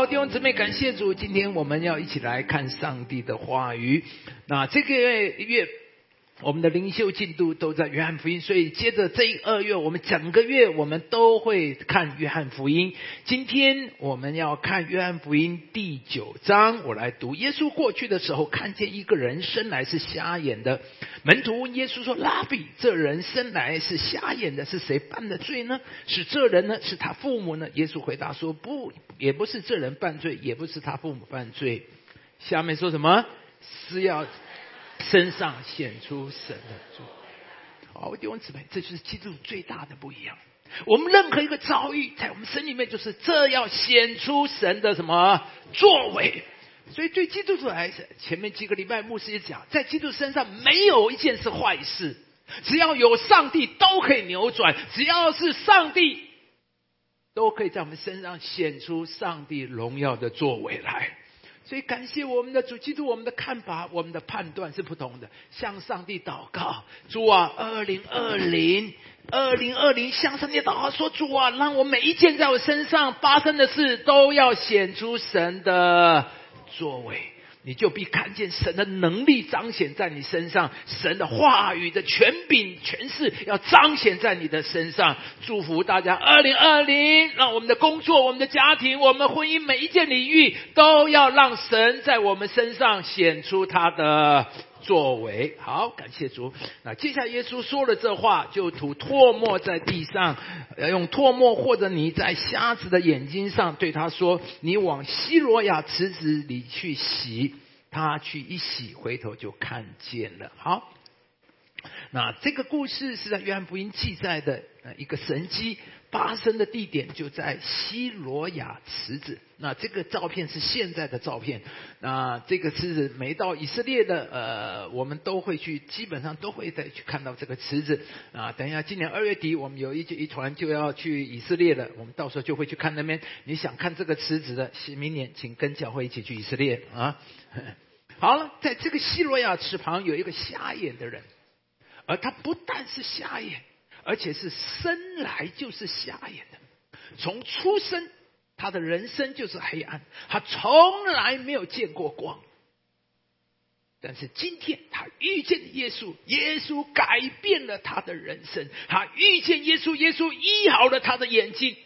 好，弟兄姊妹，感谢主，今天我们要一起来看上帝的话语。那这个月。我们的灵修进度都在约翰福音，所以接着这一二月，我们整个月我们都会看约翰福音。今天我们要看约翰福音第九章，我来读。耶稣过去的时候，看见一个人生来是瞎眼的，门徒问耶稣说：“拉比，这人生来是瞎眼的，是谁犯的罪呢？是这人呢？是他父母呢？”耶稣回答说：“不，也不是这人犯罪，也不是他父母犯罪。”下面说什么？是要。身上显出神的主，好弟兄姊妹，这就是基督最大的不一样。我们任何一个遭遇，在我们身里面，就是这要显出神的什么作为。所以对基督徒来说，前面几个礼拜牧师也讲，在基督身上没有一件是坏事，只要有上帝都可以扭转，只要是上帝，都可以在我们身上显出上帝荣耀的作为来。所以感谢我们的主基督，我们的看法、我们的判断是不同的。向上帝祷告，主啊，二零二零，二零二零，向上帝祷告说，主啊，让我每一件在我身上发生的事，都要显出神的作为。你就必看见神的能力彰显在你身上，神的话语的权柄、权势要彰显在你的身上。祝福大家，二零二零，让我们的工作、我们的家庭、我们婚姻每一件领域，都要让神在我们身上显出他的。作为好，感谢主。那接下来耶稣说了这话，就吐唾沫在地上，用唾沫或者你在瞎子的眼睛上，对他说：“你往西罗亚池子里去洗。”他去一洗，回头就看见了。好，那这个故事是在约翰福音记载的一个神迹。发生的地点就在西罗亚池子。那这个照片是现在的照片。那这个池子没到以色列的，呃，我们都会去，基本上都会再去看到这个池子。啊，等一下，今年二月底我们有一一团就要去以色列了，我们到时候就会去看那边。你想看这个池子的，明年请跟教会一起去以色列啊。好了，在这个西罗亚池旁有一个瞎眼的人，而他不但是瞎眼。而且是生来就是瞎眼的，从出生他的人生就是黑暗，他从来没有见过光。但是今天他遇见耶稣，耶稣改变了他的人生。他遇见耶稣，耶稣医好了他的眼睛，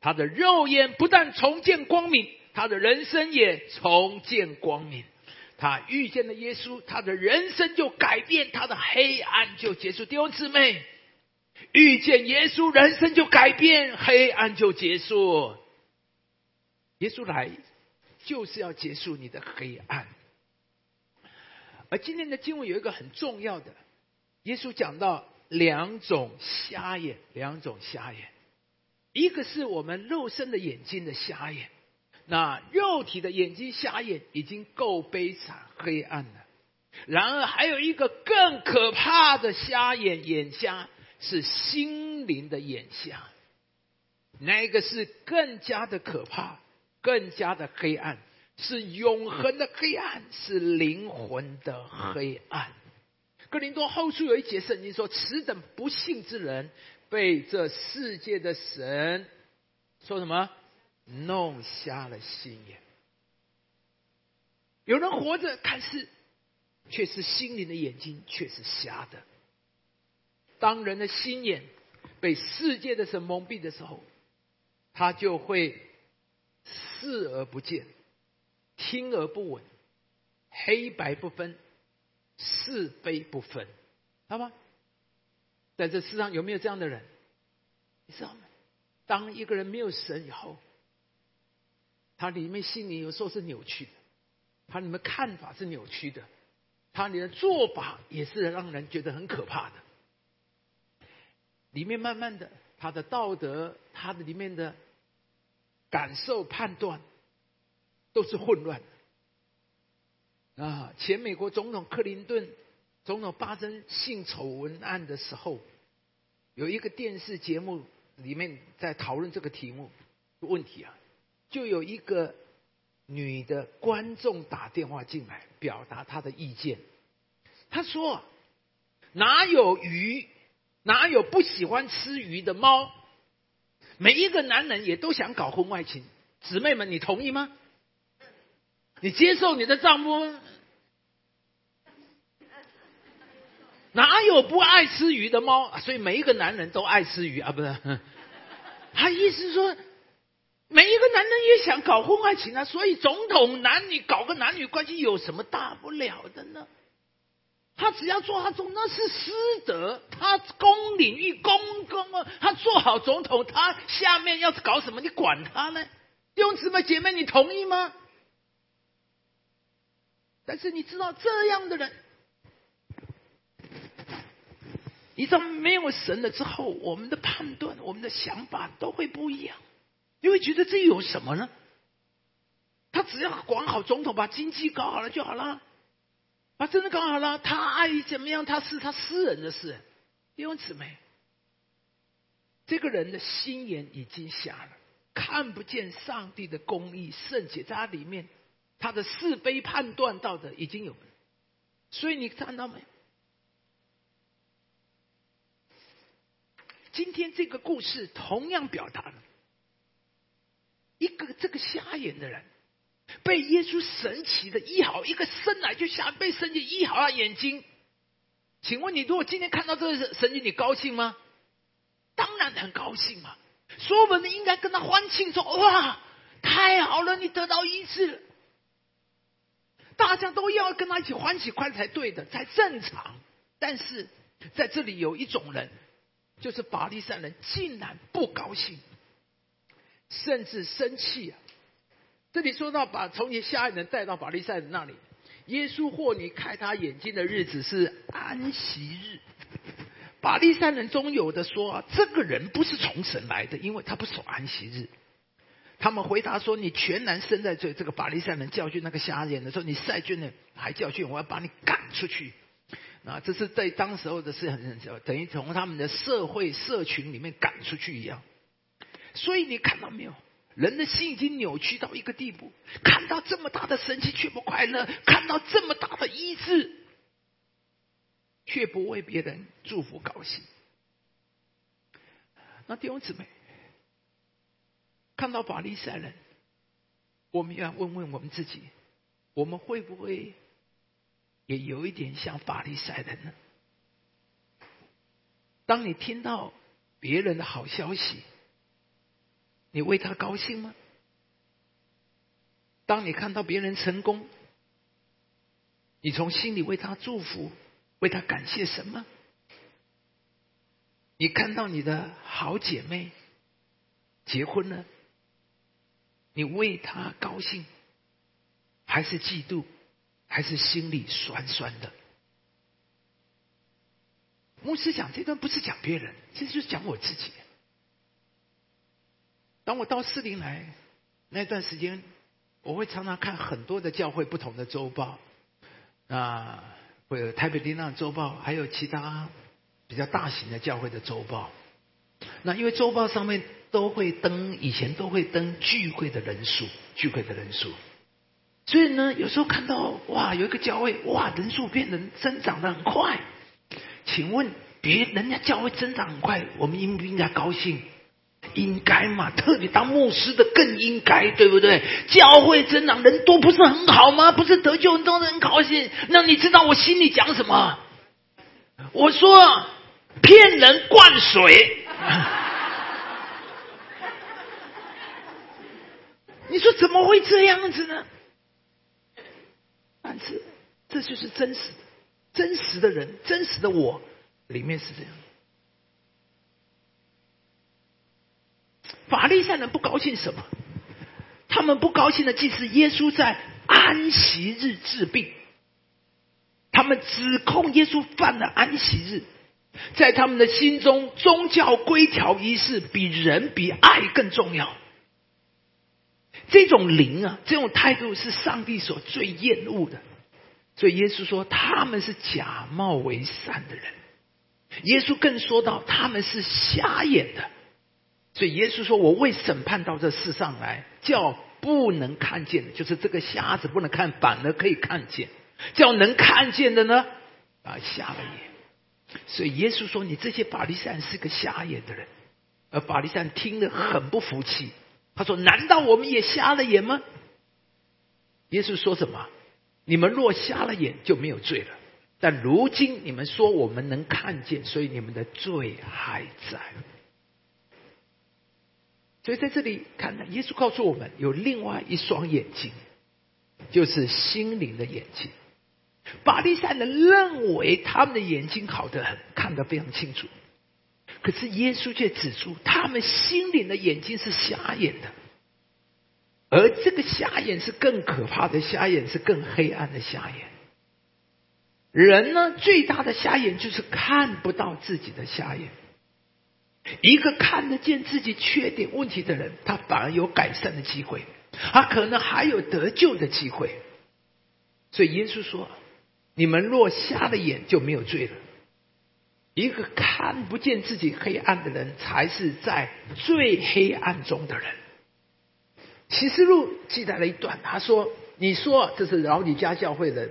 他的肉眼不但重见光明，他的人生也重见光明。他遇见了耶稣，他的人生就改变，他的黑暗就结束。弟兄姊妹。遇见耶稣，人生就改变，黑暗就结束。耶稣来就是要结束你的黑暗。而今天的经文有一个很重要的，耶稣讲到两种瞎眼，两种瞎眼，一个是我们肉身的眼睛的瞎眼，那肉体的眼睛瞎眼已经够悲惨黑暗了，然而还有一个更可怕的瞎眼，眼瞎。是心灵的眼下，那个是更加的可怕，更加的黑暗，是永恒的黑暗，是灵魂的黑暗。格林多后书有一节圣经说：“此等不幸之人，被这世界的神说什么弄瞎了心眼。有人活着看似，却是心灵的眼睛却是瞎的。”当人的心眼被世界的神蒙蔽的时候，他就会视而不见，听而不闻，黑白不分，是非不分，好吗？在这世上有没有这样的人？你知道吗？当一个人没有神以后，他里面心里有时候是扭曲的，他里面看法是扭曲的，他里的做法也是让人觉得很可怕的。里面慢慢的，他的道德，他的里面的感受、判断，都是混乱的。啊，前美国总统克林顿总统发生性丑闻案的时候，有一个电视节目里面在讨论这个题目问题啊，就有一个女的观众打电话进来，表达她的意见。她说：“哪有鱼？”哪有不喜欢吃鱼的猫？每一个男人也都想搞婚外情，姊妹们，你同意吗？你接受你的丈夫？哪有不爱吃鱼的猫？所以每一个男人都爱吃鱼啊，不是？他意思说，每一个男人也想搞婚外情啊。所以总统男女搞个男女关系有什么大不了的呢？只要做他总，那是师德，他公领域公公啊，他做好总统，他下面要搞什么，你管他呢？弟兄姊妹姐妹，你同意吗？但是你知道这样的人，你知道没有神了之后，我们的判断、我们的想法都会不一样。你会觉得这有什么呢？他只要管好总统，把经济搞好了就好了。啊，真的搞好了，他爱怎么样，他是他私人的事，弟兄姊妹，这个人的心眼已经瞎了，看不见上帝的公义圣洁在他里面，他的是非判断道德已经有，所以你看到没？今天这个故事同样表达了一个这个瞎眼的人。被耶稣神奇的医好，一个生来就瞎被神奇医好了眼睛。请问你，如果今天看到这个神迹，你高兴吗？当然很高兴嘛！所有人应该跟他欢庆说：“哇，太好了，你得到医治！”大家都要跟他一起欢喜快才对的，才正常。但是在这里有一种人，就是法利赛人，竟然不高兴，甚至生气啊！这里说到把从前瞎眼人带到法利赛人那里，耶稣或你开他眼睛的日子是安息日。法利赛人中有的说，这个人不是从神来的，因为他不守安息日。他们回答说：“你全然身在罪。”这个法利赛人教训那个瞎眼的时候，你赛军呢还教训我要把你赶出去。啊，这是在当时候的事很等于从他们的社会社群里面赶出去一样。所以你看到没有？人的心已经扭曲到一个地步，看到这么大的神奇却不快乐，看到这么大的医治却不为别人祝福高兴。那弟兄姊妹，看到法利赛人，我们要问问我们自己：我们会不会也有一点像法利赛人呢？当你听到别人的好消息，你为他高兴吗？当你看到别人成功，你从心里为他祝福，为他感谢什么？你看到你的好姐妹结婚了，你为他高兴，还是嫉妒，还是心里酸酸的？牧师讲这段不是讲别人，其实就是讲我自己。当我到四林来那段时间，我会常常看很多的教会不同的周报，啊，会有台北林浪周报，还有其他比较大型的教会的周报。那因为周报上面都会登，以前都会登聚会的人数，聚会的人数。所以呢，有时候看到哇，有一个教会哇，人数变得增长的很快。请问别人家教会增长很快，我们应不应该高兴？应该嘛，特别当牧师的更应该，对不对？教会增长人多不是很好吗？不是得救人都很高兴。那你知道我心里讲什么？我说骗人灌水。你说怎么会这样子呢？但是这就是真实的，真实的人，真实的我，里面是这样。法利赛人不高兴什么？他们不高兴的，即是耶稣在安息日治病，他们指控耶稣犯了安息日，在他们的心中，宗教规条仪式比人比爱更重要。这种灵啊，这种态度是上帝所最厌恶的。所以耶稣说他们是假冒为善的人。耶稣更说到他们是瞎眼的。所以耶稣说：“我为审判到这世上来，叫不能看见的，就是这个瞎子不能看，反而可以看见；叫能看见的呢，啊，瞎了眼。所以耶稣说：你这些法利赛是个瞎眼的人。而法利赛听得很不服气，他说：“难道我们也瞎了眼吗？”耶稣说什么？你们若瞎了眼，就没有罪了。但如今你们说我们能看见，所以你们的罪还在。所以在这里看呢，耶稣告诉我们有另外一双眼睛，就是心灵的眼睛。巴利赛人认为他们的眼睛好得很，看得非常清楚。可是耶稣却指出，他们心灵的眼睛是瞎眼的，而这个瞎眼是更可怕的瞎眼，是更黑暗的瞎眼。人呢，最大的瞎眼就是看不到自己的瞎眼。一个看得见自己缺点问题的人，他反而有改善的机会，他可能还有得救的机会。所以耶稣说：“你们若瞎了眼，就没有罪了。一个看不见自己黑暗的人，才是在最黑暗中的人。”启示录记载了一段，他说：“你说这是老底家教会的。”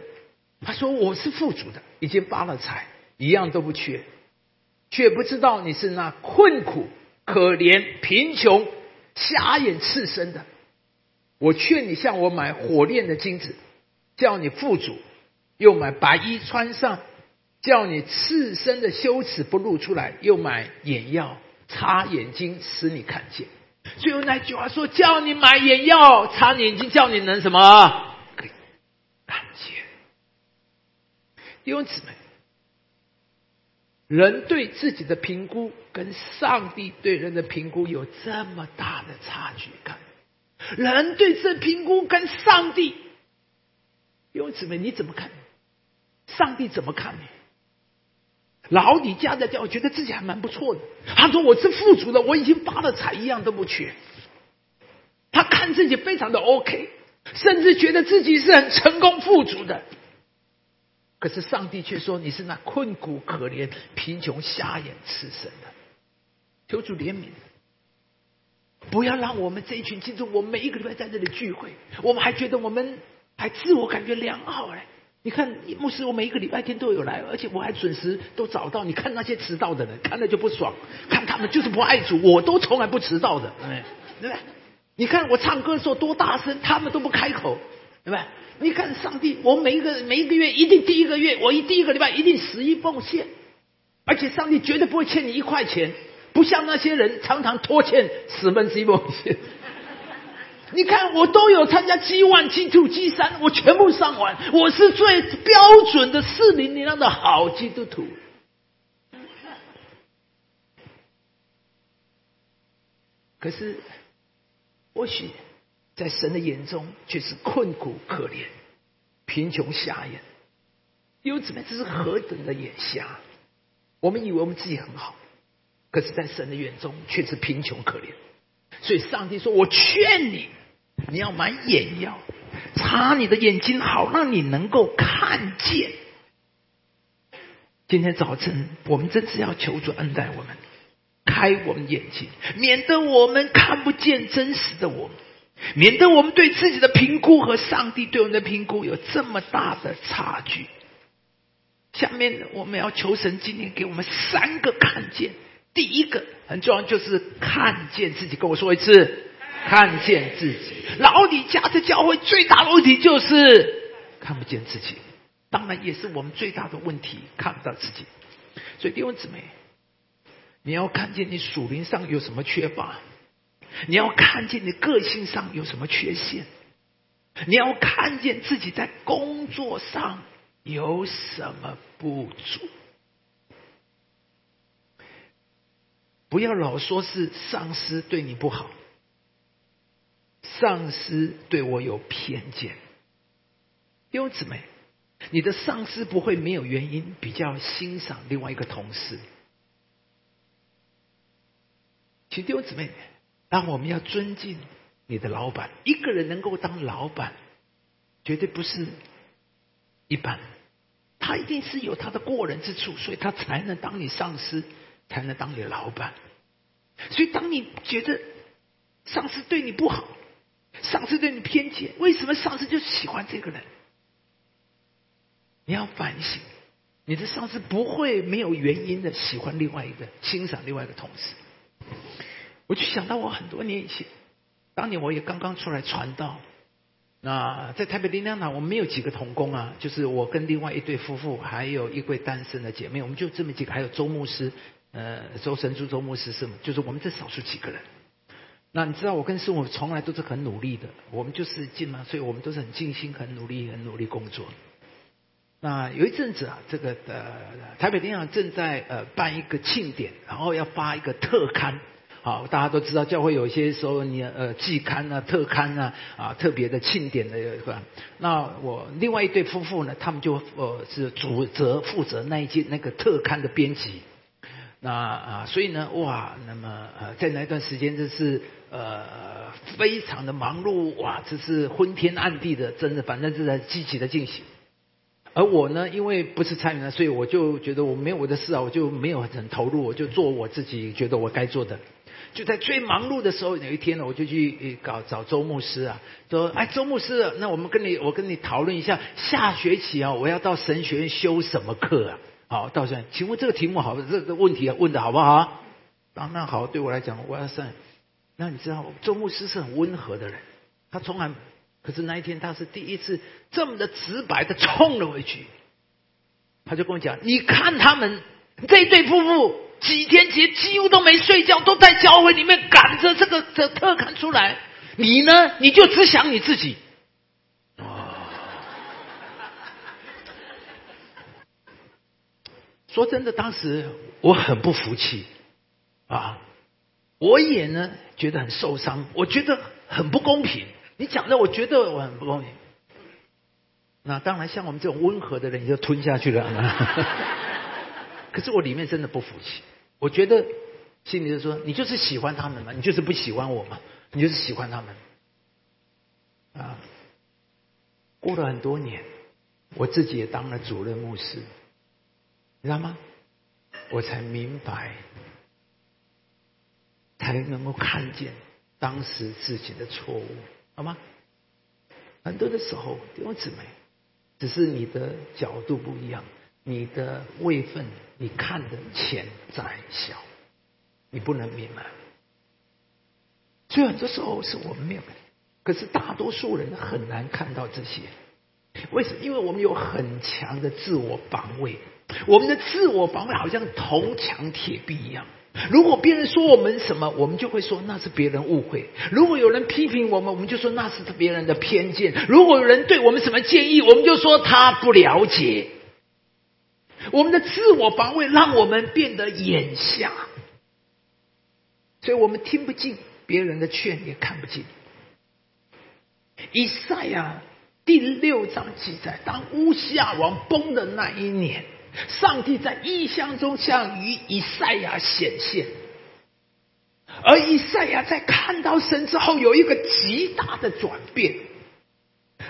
他说：“我是富足的，已经发了财，一样都不缺，却不知道你是那困苦、可怜、贫穷、瞎眼、赤身的。我劝你向我买火炼的金子，叫你富足；又买白衣穿上，叫你赤身的羞耻不露出来；又买眼药擦眼睛，使你看见。最后那句话说：叫你买眼药擦眼睛，叫你能什么？”弟兄姊妹，人对自己的评估跟上帝对人的评估有这么大的差距感，人对这评估跟上帝，弟兄姊妹你怎么看？上帝怎么看你？老底家的教觉得自己还蛮不错的，他说我是富足的，我已经发了财，一样都不缺。他看自己非常的 OK，甚至觉得自己是很成功富足的。可是上帝却说：“你是那困苦、可怜、贫穷、瞎眼、赤身的。”求主怜悯，不要让我们这一群基督徒，我们每一个礼拜在这里聚会，我们还觉得我们还自我感觉良好哎！你看牧师，我每一个礼拜天都有来，而且我还准时都找到。你看那些迟到的人，看了就不爽，看他们就是不爱主。我都从来不迟到的，对不对？你看我唱歌的时候多大声，他们都不开口，对不对？你看，上帝，我每一个每一个月一定第一个月，我一第一个礼拜一定十一奉献，而且上帝绝对不会欠你一块钱，不像那些人常常拖欠十分之一奉献。你看，我都有参加 G one、G two、G 三，我全部上完，我是最标准的四零零样的好基督徒。可是，或许。在神的眼中却是困苦可怜、贫穷瞎眼。因为姊妹，这是何等的眼瞎！我们以为我们自己很好，可是，在神的眼中却是贫穷可怜。所以，上帝说：“我劝你，你要买眼药，擦你的眼睛，好让你能够看见。”今天早晨，我们真是要求主恩待我们，开我们眼睛，免得我们看不见真实的我们。免得我们对自己的评估和上帝对我们的评估有这么大的差距。下面我们要求神今天给我们三个看见。第一个很重要，就是看见自己。跟我说一次，看见自己。老李家的教会最大的问题就是看不见自己，当然也是我们最大的问题，看不到自己。所以弟兄姊妹，你要看见你属灵上有什么缺乏。你要看见你个性上有什么缺陷，你要看见自己在工作上有什么不足，不要老说是上司对你不好，上司对我有偏见。弟兄姊妹，你的上司不会没有原因比较欣赏另外一个同事，请弟兄姊妹。但我们要尊敬你的老板，一个人能够当老板，绝对不是一般，他一定是有他的过人之处，所以他才能当你上司，才能当你老板。所以，当你觉得上司对你不好，上司对你偏见，为什么上司就喜欢这个人？你要反省，你的上司不会没有原因的喜欢另外一个、欣赏另外一个同事。我就想到我很多年以前，当年我也刚刚出来传道，那在台北灵粮堂，我们没有几个童工啊，就是我跟另外一对夫妇，还有一位单身的姐妹，我们就这么几个，还有周牧师，呃，周神珠周牧师是吗？就是我们这少数几个人。那你知道我跟师傅从来都是很努力的，我们就是进嘛，所以我们都是很尽心、很努力、很努力工作。那有一阵子啊，这个呃台北电影正在呃办一个庆典，然后要发一个特刊。好，大家都知道教会有一些时候你呃季刊啊、特刊啊啊特别的庆典的一个。那我另外一对夫妇呢，他们就呃是主责负责那一件那个特刊的编辑。那啊，所以呢，哇，那么呃在那段时间真是呃非常的忙碌，哇，这是昏天暗地的，真的，反正是在积极的进行。而我呢，因为不是参与了，所以我就觉得我没有我的事啊，我就没有很投入，我就做我自己觉得我该做的。就在最忙碌的时候，有一天呢，我就去搞找周牧师啊，说：“哎，周牧师，那我们跟你，我跟你讨论一下，下学期啊，我要到神学院修什么课啊？好，到时请问这个题目好，这个问题啊问的好不好？当然好，对我来讲，我要上。那你知道，周牧师是很温和的人，他从来。”可是那一天，他是第一次这么的直白的冲了回去。他就跟我讲：“你看他们这对夫妇几天前几乎都没睡觉，都在教会里面赶着这个的特刊出来。你呢？你就只想你自己。”说真的，当时我很不服气啊！我也呢觉得很受伤，我觉得很不公平。你讲的，我觉得我很不公平。那当然，像我们这种温和的人，你就吞下去了。可是我里面真的不服气，我觉得心里就说：你就是喜欢他们嘛，你就是不喜欢我嘛，你就是喜欢他们。啊，过了很多年，我自己也当了主任牧师，你知道吗？我才明白，才能够看见当时自己的错误。好吗？很多的时候，弟兄姊妹，只是你的角度不一样，你的位分，你看的浅窄小，你不能明白。虽然这时候是我们没有，可是大多数人很难看到这些。为什么？因为我们有很强的自我防卫，我们的自我防卫好像铜墙铁壁一样。如果别人说我们什么，我们就会说那是别人误会；如果有人批评我们，我们就说那是别人的偏见；如果有人对我们什么建议，我们就说他不了解。我们的自我防卫让我们变得眼瞎，所以我们听不进别人的劝，也看不进。以赛亚第六章记载，当乌西亚王崩的那一年。上帝在异象中向于以赛亚显现，而以赛亚在看到神之后有一个极大的转变。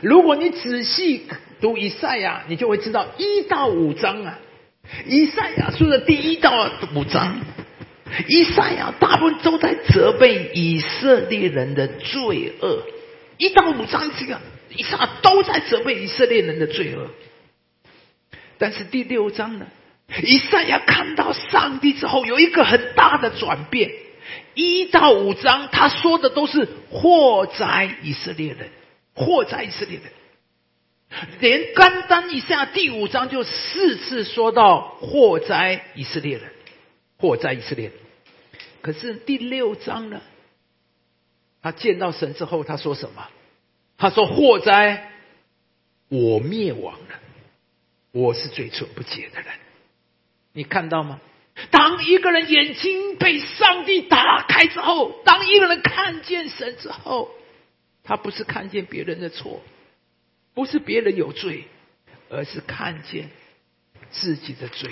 如果你仔细读以赛亚，你就会知道一到五章啊，以赛亚书的第一到五章，以赛亚大部分都在责备以色列人的罪恶。一到五章这个以赛亚都在责备以色列人的罪恶。但是第六章呢？以赛亚看到上帝之后，有一个很大的转变。一到五章，他说的都是祸灾以色列人，祸灾以色列人。连单单一下第五章就四次说到祸灾以色列人，祸灾以色列人。可是第六章呢？他见到神之后，他说什么？他说祸灾我灭亡了。我是最蠢不解的人，你看到吗？当一个人眼睛被上帝打开之后，当一个人看见神之后，他不是看见别人的错，不是别人有罪，而是看见自己的罪。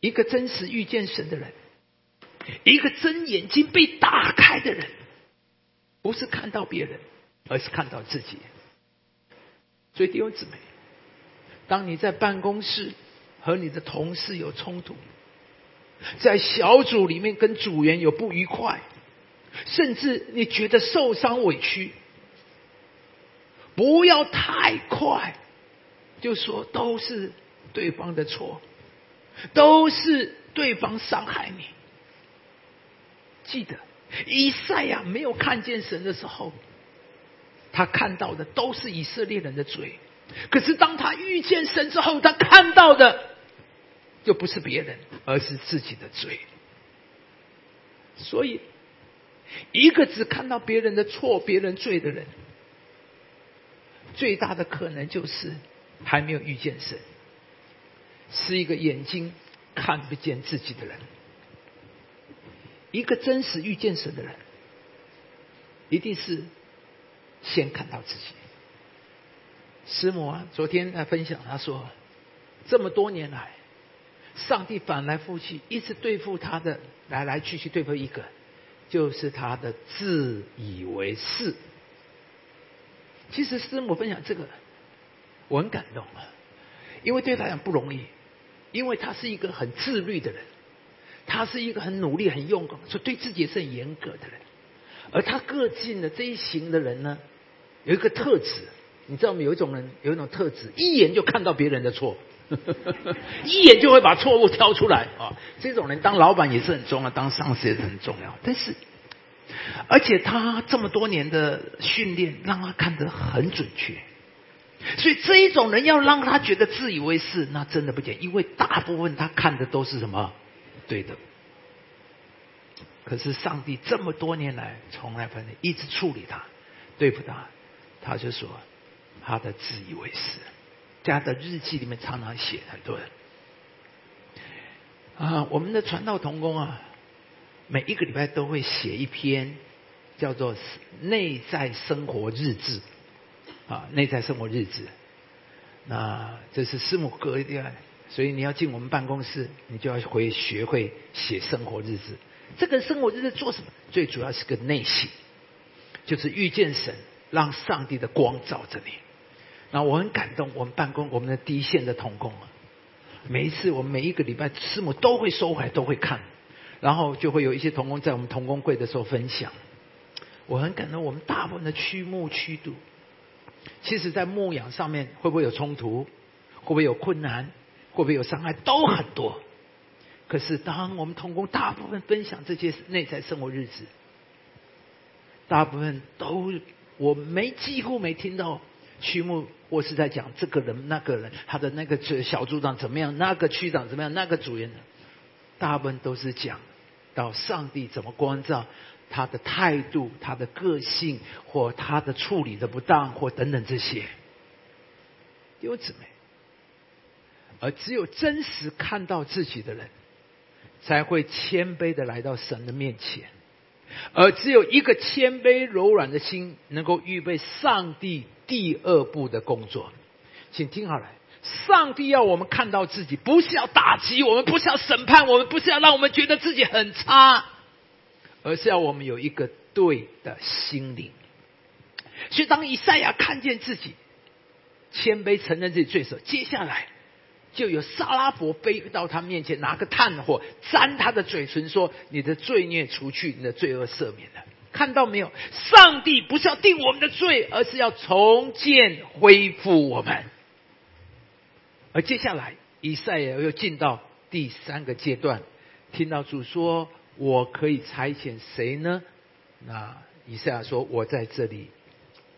一个真实遇见神的人，一个真眼睛被打开的人，不是看到别人，而是看到自己。所以弟兄姊妹。当你在办公室和你的同事有冲突，在小组里面跟组员有不愉快，甚至你觉得受伤委屈，不要太快就说都是对方的错，都是对方伤害你。记得以赛亚没有看见神的时候，他看到的都是以色列人的罪。可是当他遇见神之后，他看到的就不是别人，而是自己的罪。所以，一个只看到别人的错、别人罪的人，最大的可能就是还没有遇见神，是一个眼睛看不见自己的人。一个真实遇见神的人，一定是先看到自己。师母啊，昨天在分享，他说，这么多年来，上帝反来覆去，一直对付他的，来来去去对付一个，就是他的自以为是。其实师母分享这个，我很感动啊，因为对他讲不容易，因为他是一个很自律的人。他是一个很努力、很用功，所以对自己也是很严格的人。而他个性的这一型的人呢，有一个特质，你知道吗？有一种人有一种特质，一眼就看到别人的错，一眼就会把错误挑出来啊！这种人当老板也是很重要，当上司也是很重要。但是，而且他这么多年的训练，让他看得很准确。所以这一种人要让他觉得自以为是，那真的不简单，因为大部分他看的都是什么？对的，可是上帝这么多年来从来不一直处理他，对付他，他就说他的自以为是，在他的日记里面常常写很多人啊，我们的传道同工啊，每一个礼拜都会写一篇叫做内在生活日志啊，内在生活日志，那这是师母哥一定所以你要进我们办公室，你就要会学会写生活日志。这个生活日志做什么？最主要是个内省，就是遇见神，让上帝的光照着你。那我很感动，我们办公我们的第一线的同工啊，每一次我们每一个礼拜师母都会收回来，都会看，然后就会有一些同工在我们同工会的时候分享。我很感动，我们大部分的驱牧驱度，其实在牧养上面会不会有冲突？会不会有困难？会不会有伤害？都很多。可是，当我们同工大部分分享这些内在生活日子，大部分都我没几乎没听到曲目或是在讲这个人那个人他的那个小组长怎么样，那个区长怎么样，那个主任，大部分都是讲到上帝怎么关照他的态度、他的个性或他的处理的不当或等等这些，弟兄姊妹。而只有真实看到自己的人，才会谦卑的来到神的面前。而只有一个谦卑柔软的心，能够预备上帝第二步的工作。请听好了，上帝要我们看到自己，不是要打击我们，不是要审判我们，不是要让我们觉得自己很差，而是要我们有一个对的心灵。所以，当以赛亚看见自己谦卑承认自己罪时，接下来。就有沙拉伯飞到他面前，拿个炭火沾他的嘴唇，说：“你的罪孽除去，你的罪恶赦免了。”看到没有？上帝不是要定我们的罪，而是要重建、恢复我们。而接下来，以赛亚又进到第三个阶段，听到主说：“我可以差遣谁呢？”那以赛亚说：“我在这里，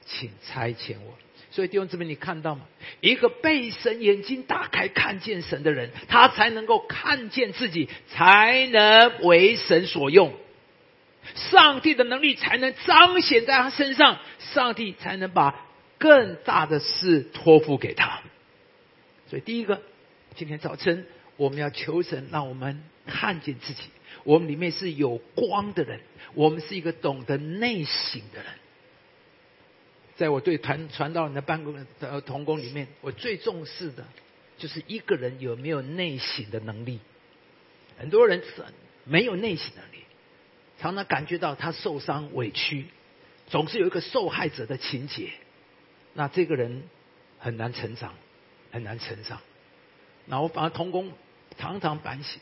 请差遣我。”所以弟兄姊妹，你看到吗？一个被神眼睛打开看见神的人，他才能够看见自己，才能为神所用。上帝的能力才能彰显在他身上，上帝才能把更大的事托付给他。所以，第一个，今天早晨我们要求神，让我们看见自己，我们里面是有光的人，我们是一个懂得内省的人。在我对传传道人的办公的同工里面，我最重视的，就是一个人有没有内省的能力。很多人是没有内省能力，常常感觉到他受伤委屈，总是有一个受害者的情节，那这个人很难成长，很难成长。那我反而同工常常反省，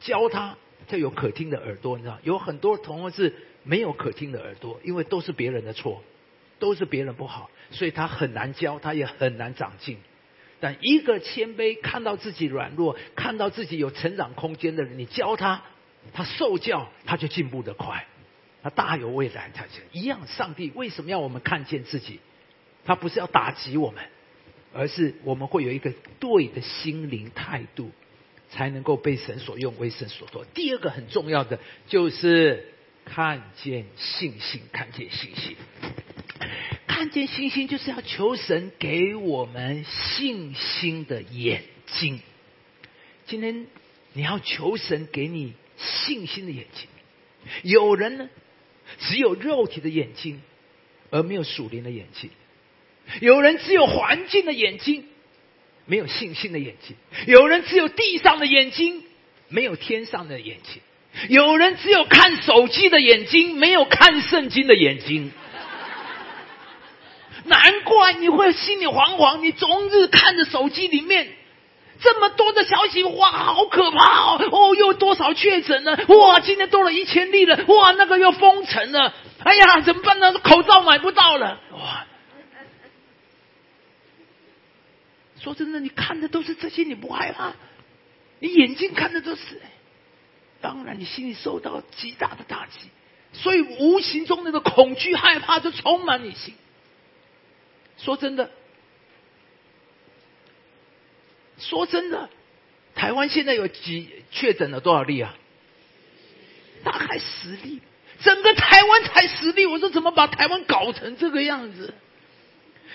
教他就有可听的耳朵，你知道，有很多童工是没有可听的耳朵，因为都是别人的错。都是别人不好，所以他很难教，他也很难长进。但一个谦卑、看到自己软弱、看到自己有成长空间的人，你教他，他受教，他就进步的快。他大有未来。他一样，上帝为什么要我们看见自己？他不是要打击我们，而是我们会有一个对的心灵态度，才能够被神所用，为神所做。第二个很重要的就是看见信心，看见信心，看见信心，就是要求神给我们信心的眼睛。今天你要求神给你信心的眼睛。有人呢，只有肉体的眼睛，而没有属灵的眼睛；有人只有环境的眼睛，没有信心的眼睛；有人只有地上的眼睛，没有天上的眼睛；有人只有看手机的眼睛，没有看圣经的眼睛。难怪你会心里惶惶，你终日看着手机里面。这么多的消息，哇，好可怕哦！哦，又多少确诊了？哇，今天多了一千例了！哇，那个又封城了！哎呀，怎么办呢？口罩买不到了！哇！说真的，你看的都是这些，你不害怕？你眼睛看的都是，当然你心里受到极大的打击，所以无形中那个恐惧、害怕就充满你心。说真的。说真的，台湾现在有几确诊了多少例啊？大概十例，整个台湾才十例。我说怎么把台湾搞成这个样子？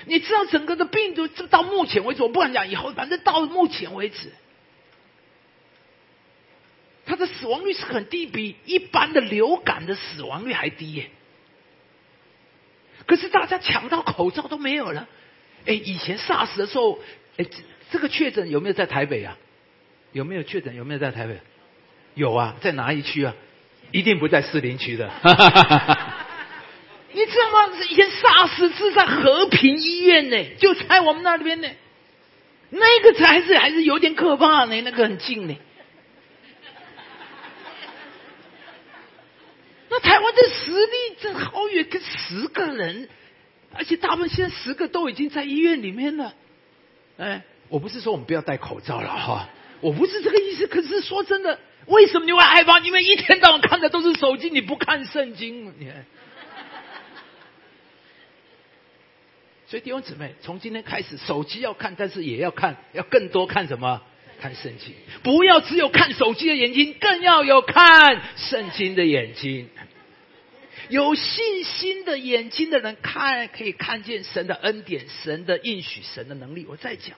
你知道整个的病毒，这到目前为止，我不敢讲以后，反正到目前为止，它的死亡率是很低，比一般的流感的死亡率还低耶。可是大家抢到口罩都没有了。哎，以前 SARS 的时候，哎。这个确诊有没有在台北啊？有没有确诊？有没有在台北？有啊，在哪一区啊？一定不在士林区的。你知道吗？以前 SARS 是在和平医院呢，就在我们那边呢。那个才是还是有点可怕呢，那个很近呢。那台湾的实力这好远，跟十个人，而且他们现在十个都已经在医院里面了，哎。我不是说我们不要戴口罩了哈，我不是这个意思。可是说真的，为什么你会害怕？因为一天到晚看的都是手机，你不看圣经。你看，所以弟兄姊妹，从今天开始，手机要看，但是也要看，要更多看什么？看圣经。不要只有看手机的眼睛，更要有看圣经的眼睛。有信心的眼睛的人，看可以看见神的恩典、神的应许、神的能力。我再讲。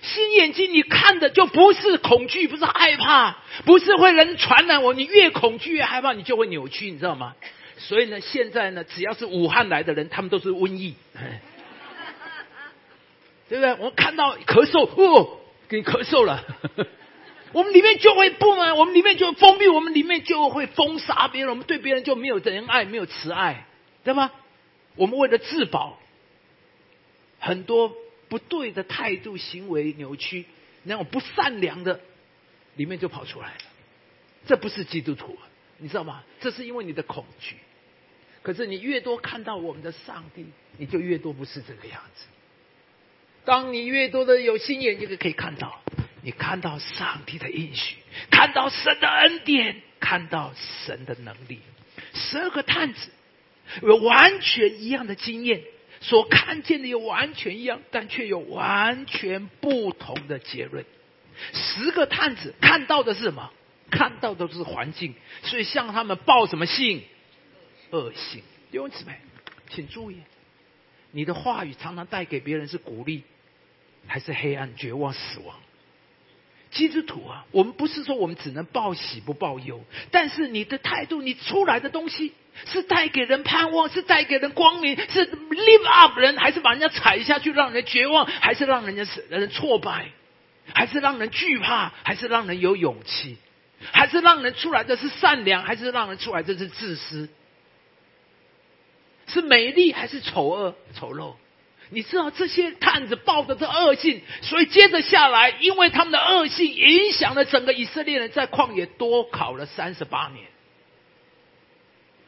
新眼睛，你看的就不是恐惧，不是害怕，不是会人传染我。你越恐惧越害怕，你就会扭曲，你知道吗？所以呢，现在呢，只要是武汉来的人，他们都是瘟疫，对不对？我们看到咳嗽，哦，给你咳嗽了，我们里面就会不满，我们里面就会封闭，我们里面就会封杀别人，我们对别人就没有仁爱，没有慈爱，对吗？我们为了自保，很多。不对的态度、行为扭曲，那种不善良的，里面就跑出来了。这不是基督徒，你知道吗？这是因为你的恐惧。可是你越多看到我们的上帝，你就越多不是这个样子。当你越多的有心眼睛可以看到，你看到上帝的应许，看到神的恩典，看到神的能力。十二个探子有完全一样的经验。所看见的又完全一样，但却有完全不同的结论。十个探子看到的是什么？看到的是环境，所以向他们报什么信？恶性。弟兄姊妹，请注意，你的话语常常带给别人是鼓励，还是黑暗、绝望、死亡？基督徒啊，我们不是说我们只能报喜不报忧，但是你的态度，你出来的东西。是带给人盼望，是带给人光明，是 live up 人，还是把人家踩下去，让人绝望，还是让人家人挫败，还是让人惧怕，还是让人有勇气，还是让人出来的是善良，还是让人出来的是自私？是美丽还是丑恶丑陋？你知道这些探子报的这恶性，所以接着下来，因为他们的恶性影响了整个以色列人，在旷野多考了三十八年。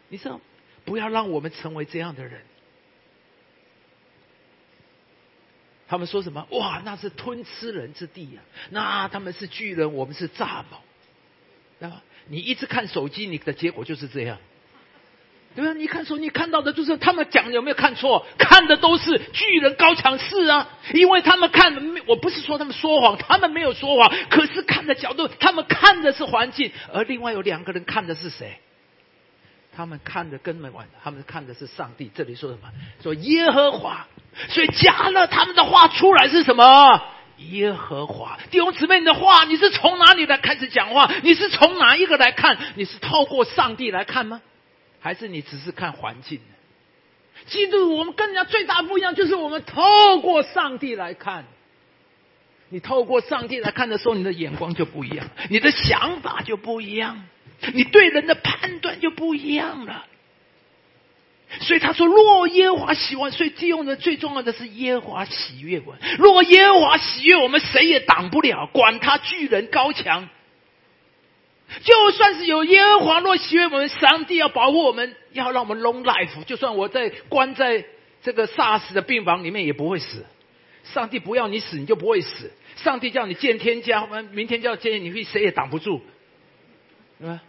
你知道，不要让我们成为这样的人。他们说什么？哇，那是吞吃人之地呀！那他们是巨人，我们是蚱蜢，对吧？你一直看手机，你的结果就是这样。对啊？你看说，你看到的就是他们讲有没有看错？看的都是巨人高强势啊！因为他们看的，我不是说他们说谎，他们没有说谎，可是看的角度，他们看的是环境，而另外有两个人看的是谁？他们看的根本完，他们看的是上帝。这里说什么？说耶和华。所以加了他们的话出来是什么？耶和华弟兄姊妹你的话，你是从哪里来开始讲话？你是从哪一个来看？你是透过上帝来看吗？还是你只是看环境？基督我们跟人家最大不一样，就是我们透过上帝来看。你透过上帝来看的时候，你的眼光就不一样，你的想法就不一样，你对人的判断就不一样了。所以他说：“若耶华喜欢，所以借用的最重要的是耶和华喜悦我。若耶和华喜悦我们，谁也挡不了。管他巨人高强。”就算是有耶和华若喜悦我们，上帝要保护我们，要让我们 long life。就算我在关在这个 SARS 的病房里面，也不会死。上帝不要你死，你就不会死。上帝叫你见天家，明天就要见你，会谁也挡不住，对吧？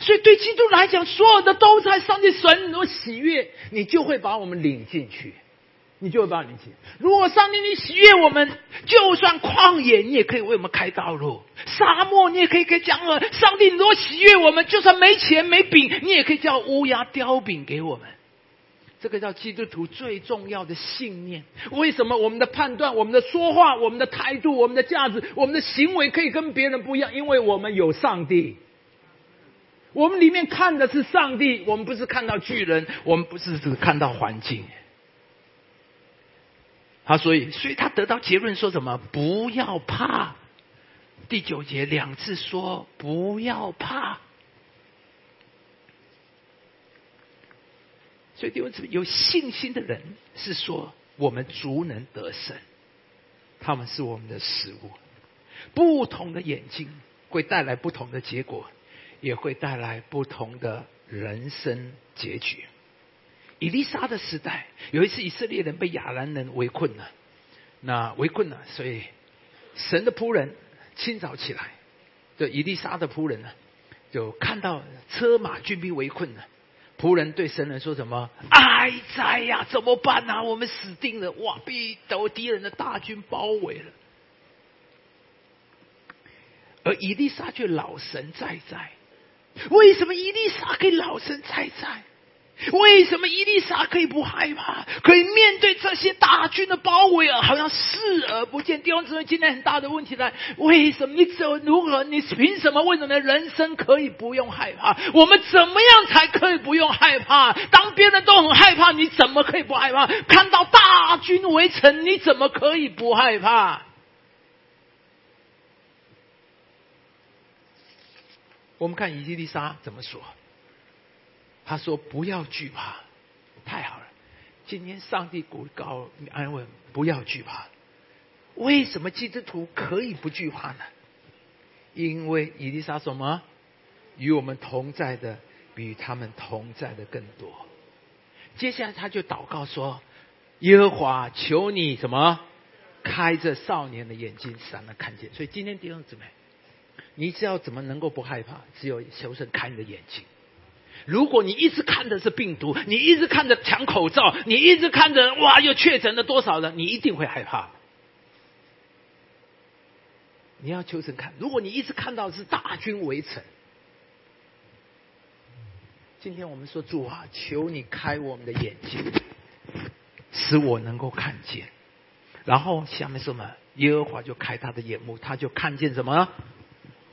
所以对基督来讲，所有的都在上帝神若喜悦，你就会把我们领进去。你就会把你。如果上帝你喜悦我们，就算旷野，你也可以为我们开道路；沙漠，你也可以给讲了。上帝如果喜悦我们，就算没钱没饼，你也可以叫乌鸦叼饼给我们。这个叫基督徒最重要的信念。为什么我们的判断、我们的说话、我们的态度、我们的价值、我们的行为可以跟别人不一样？因为我们有上帝。我们里面看的是上帝，我们不是看到巨人，我们不是只看到环境。他所以，所以他得到结论说什么？不要怕。第九节两次说不要怕。所以弟兄姊妹，有信心的人是说我们足能得胜，他们是我们的食物。不同的眼睛会带来不同的结果，也会带来不同的人生结局。以利沙的时代，有一次以色列人被亚兰人围困了，那围困了，所以神的仆人清早起来，就以利沙的仆人呢，就看到车马军兵围困了，仆人对神人说什么？哀哉呀，怎么办啊？我们死定了！哇，被斗敌人的大军包围了，而以利沙却老神在在。为什么以利沙可以老神在在？为什么伊丽莎可以不害怕，可以面对这些大军的包围啊？好像视而不见。弟兄姊妹，今天很大的问题来，为什么你怎如何？你凭什么？为什么人生可以不用害怕？我们怎么样才可以不用害怕？当别人都很害怕，你怎么可以不害怕？看到大军围城，你怎么可以不害怕？我们看伊丽莎怎么说。他说：“不要惧怕，太好了！今天上帝鼓告你安稳，不要惧怕。为什么基督徒可以不惧怕呢？因为以利沙什么与我们同在的，比他们同在的更多。接下来他就祷告说：耶和华，求你什么开着少年的眼睛，使他看见。所以今天弟兄姊妹，你知道怎么能够不害怕？只有求神开你的眼睛。”如果你一直看的是病毒，你一直看着抢口罩，你一直看着哇又确诊了多少人，你一定会害怕。你要求神看，如果你一直看到是大军围城，今天我们说主啊，求你开我们的眼睛，使我能够看见。然后下面说嘛，耶和华就开他的眼目，他就看见什么？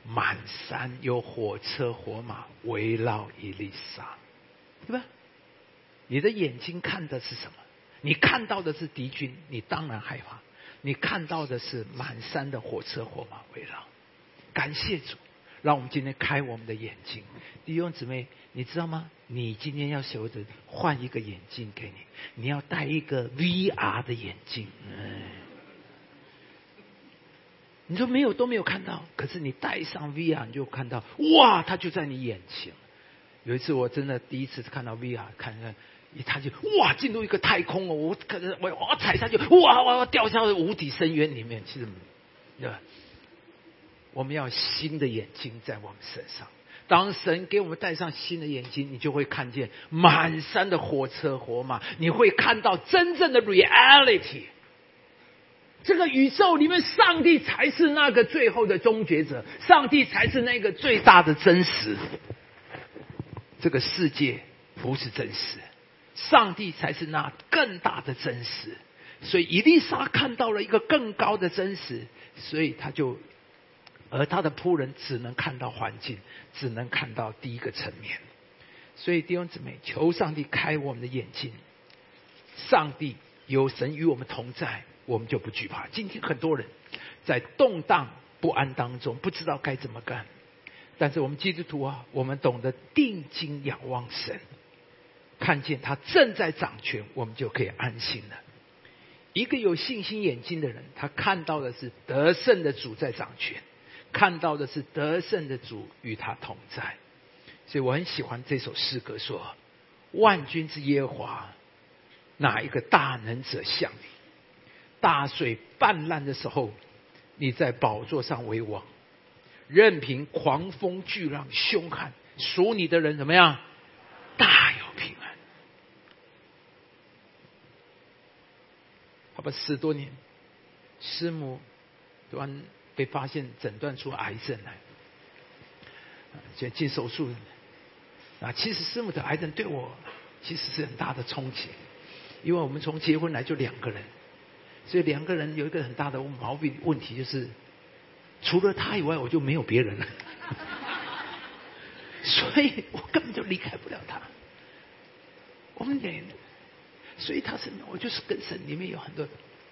满山有火车火马围绕伊丽莎，对吧？你的眼睛看的是什么？你看到的是敌军，你当然害怕；你看到的是满山的火车火马围绕。感谢主，让我们今天开我们的眼睛。弟兄姊妹，你知道吗？你今天要学着换一个眼镜给你，你要戴一个 VR 的眼镜。嗯。你说没有都没有看到，可是你戴上 VR 你就看到，哇，它就在你眼前。有一次我真的第一次看到 VR，看看一他就哇进入一个太空哦，我可能我我踩下去，哇哇哇掉下无底深渊里面，其实对吧？我们要新的眼睛在我们身上，当神给我们戴上新的眼睛，你就会看见满山的火车火马，你会看到真正的 reality。这个宇宙里面，上帝才是那个最后的终结者，上帝才是那个最大的真实。这个世界不是真实，上帝才是那更大的真实。所以，伊丽莎看到了一个更高的真实，所以他就，而他的仆人只能看到环境，只能看到第一个层面。所以弟兄姊妹，求上帝开我们的眼睛。上帝有神与我们同在，我们就不惧怕。今天很多人在动荡不安当中，不知道该怎么干。但是我们基督徒啊，我们懂得定睛仰望神，看见他正在掌权，我们就可以安心了。一个有信心眼睛的人，他看到的是得胜的主在掌权，看到的是得胜的主与他同在。所以我很喜欢这首诗歌，说：“万军之耶和华，哪一个大能者像你？大水泛滥的时候，你在宝座上为王，任凭狂风巨浪凶悍，属你的人怎么样？大有平安。”好吧，十多年，师母突然被发现诊断出癌症来，就进手术。啊，其实师母的癌症对我其实是很大的冲击，因为我们从结婚来就两个人，所以两个人有一个很大的毛病问题就是，除了他以外我就没有别人了，所以我根本就离开不了他。我们连。所以他是，我就是跟神里面有很多，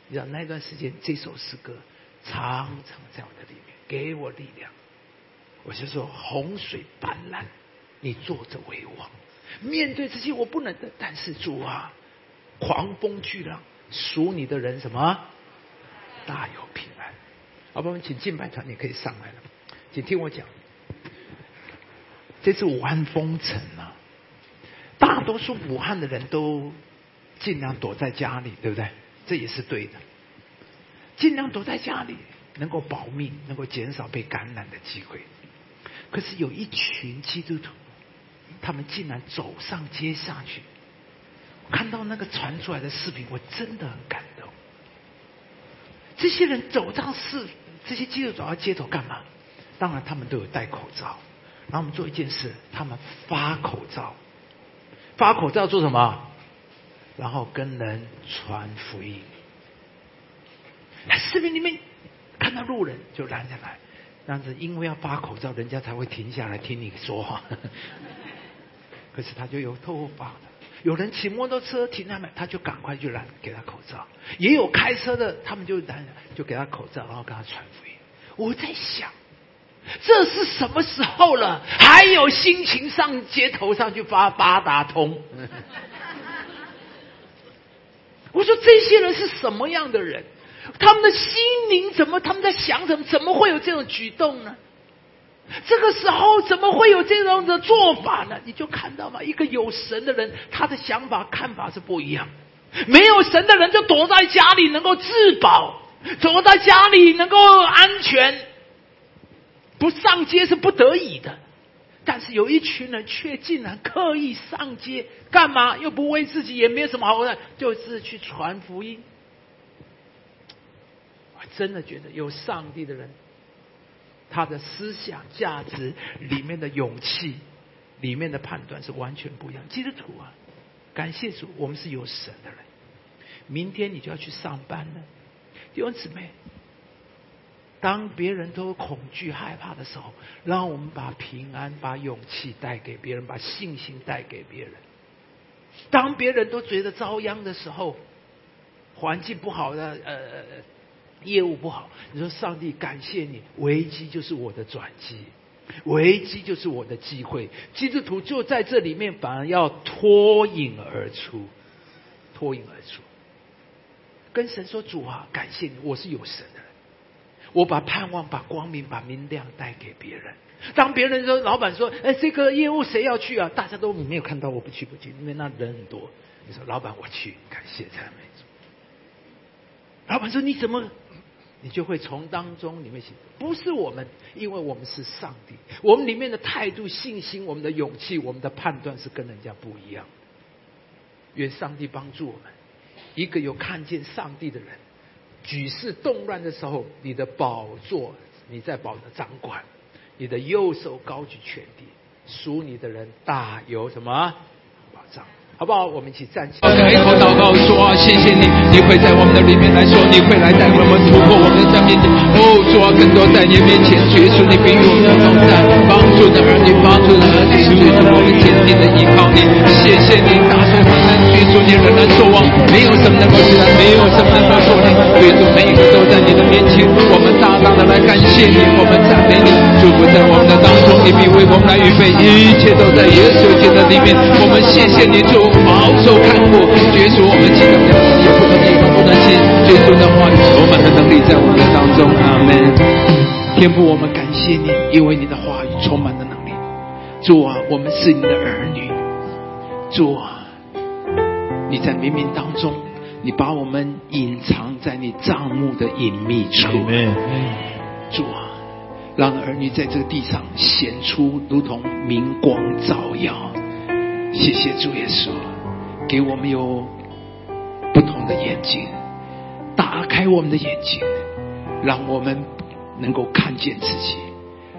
你知道那段时间这首诗歌常常在我的里面给我力量。我就说洪水泛滥，你坐着为王，面对这些我不能的，但是主啊，狂风巨浪，属你的人什么大有平安。好，我们请敬拜团，你可以上来了，请听我讲，这次武汉封城啊，大多数武汉的人都。尽量躲在家里，对不对？这也是对的。尽量躲在家里，能够保命，能够减少被感染的机会。可是有一群基督徒，他们竟然走上街下去。看到那个传出来的视频，我真的很感动。这些人走上市，这些基督徒走到街头干嘛？当然，他们都有戴口罩。然后我们做一件事，他们发口罩。发口罩做什么？然后跟人传福音，视频里面看到路人就拦下来，但是因为要发口罩，人家才会停下来听你说话。可是他就有头发的，有人骑摩托车停在那，他就赶快就来给他口罩；也有开车的，他们就拦就给他口罩，然后跟他传福音。我在想，这是什么时候了，还有心情上街头上去发八达通？我说这些人是什么样的人？他们的心灵怎么？他们在想什么？怎么会有这种举动呢？这个时候怎么会有这种的做法呢？你就看到嘛，一个有神的人，他的想法看法是不一样。没有神的人就躲在家里能够自保，躲在家里能够安全，不上街是不得已的。但是有一群人却竟然刻意上街，干嘛？又不为自己，也没有什么好的，就是去传福音。我真的觉得有上帝的人，他的思想价值里面的勇气，里面的判断是完全不一样。基督徒啊，感谢主，我们是有神的人。明天你就要去上班了，弟兄姊妹。当别人都恐惧害怕的时候，让我们把平安、把勇气带给别人，把信心带给别人。当别人都觉得遭殃的时候，环境不好的，呃，业务不好，你说上帝感谢你，危机就是我的转机，危机就是我的机会。基督徒就在这里面，反而要脱颖而出，脱颖而出，跟神说主啊，感谢你，我是有神的。我把盼望、把光明、把明亮带给别人。当别人说老板说：“哎，这个业务谁要去啊？”大家都没有看到，我不去，不去，因为那人很多。你说老板我去，感谢赞美主。老板说：“你怎么你就会从当中你会写，不是我们，因为我们是上帝，我们里面的态度、信心、我们的勇气、我们的判断是跟人家不一样。愿上帝帮助我们，一个有看见上帝的人，举世动乱的时候，你的宝座你在宝的掌管，你的右手高举全地，属你的人大有什么保障？好不好？我们一起站起来，开口祷告说：“啊，谢谢你，你会在我们的里面来说，你会来带我们突破我们的生命。哦，主啊，更多在你面前，耶稣，你比我们同在，帮助的儿女，帮助的儿女，耶稣，我们坚定的依靠你。谢谢你，大水泛滥，耶稣，你仍然作王，没有什么能够阻拦，没有什么能够说你。耶稣，每一个都在你的面前，我们大大的来感谢你，我们赞美你，祝福在我们的当中，你必为我们来预备，一切都在耶稣基督里面。我们谢谢你，主。”保守看顾，绝除我们几个有不能言不能信，绝除的话语充满的能力在我们当中。阿门。天父，我们感谢你，因为你的话语充满了能力。主啊，我们是你的儿女。主啊，你在冥冥当中，你把我们隐藏在你帐幕的隐秘处。主啊，让儿女在这个地上显出如同明光照耀。谢谢主耶稣，给我们有不同的眼睛，打开我们的眼睛，让我们能够看见自己，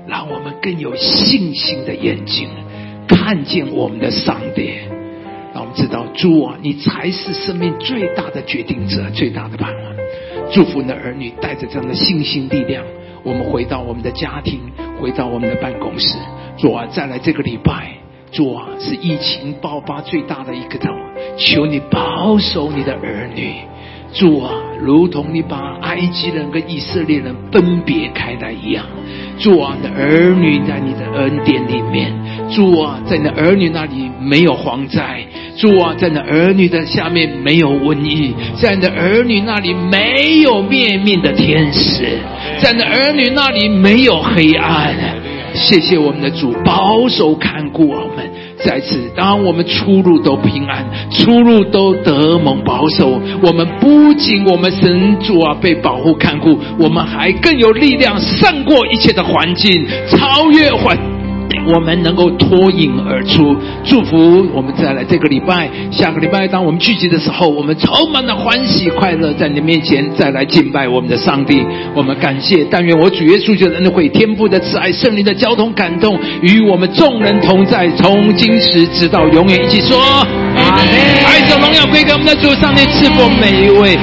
让我们更有信心的眼睛，看见我们的上帝，让我们知道主啊，你才是生命最大的决定者，最大的盼望。祝福你的儿女带着这样的信心力量，我们回到我们的家庭，回到我们的办公室。主啊，再来这个礼拜。主啊，是疫情爆发最大的一个头，求你保守你的儿女。主啊，如同你把埃及人跟以色列人分别开来一样。主啊，你的儿女在你的恩典里面。主啊，在你的儿女那里没有蝗灾。主啊，在你的儿女的下面没有瘟疫。在你的儿女那里没有灭命的天使。在你的儿女那里没有黑暗。谢谢我们的主保守看顾我们，在此当我们出入都平安，出入都得蒙保守。我们不仅我们神主啊被保护看顾，我们还更有力量胜过一切的环境，超越环。我们能够脱颖而出，祝福我们再来这个礼拜、下个礼拜，当我们聚集的时候，我们充满了欢喜快乐，在你面前再来敬拜我们的上帝。我们感谢，但愿我主耶稣就能会天赋的慈爱、圣灵的交通感动，与我们众人同在，从今时直到永远。一起说，阿门。爱的荣耀归给我们的主上帝，赐福每一位。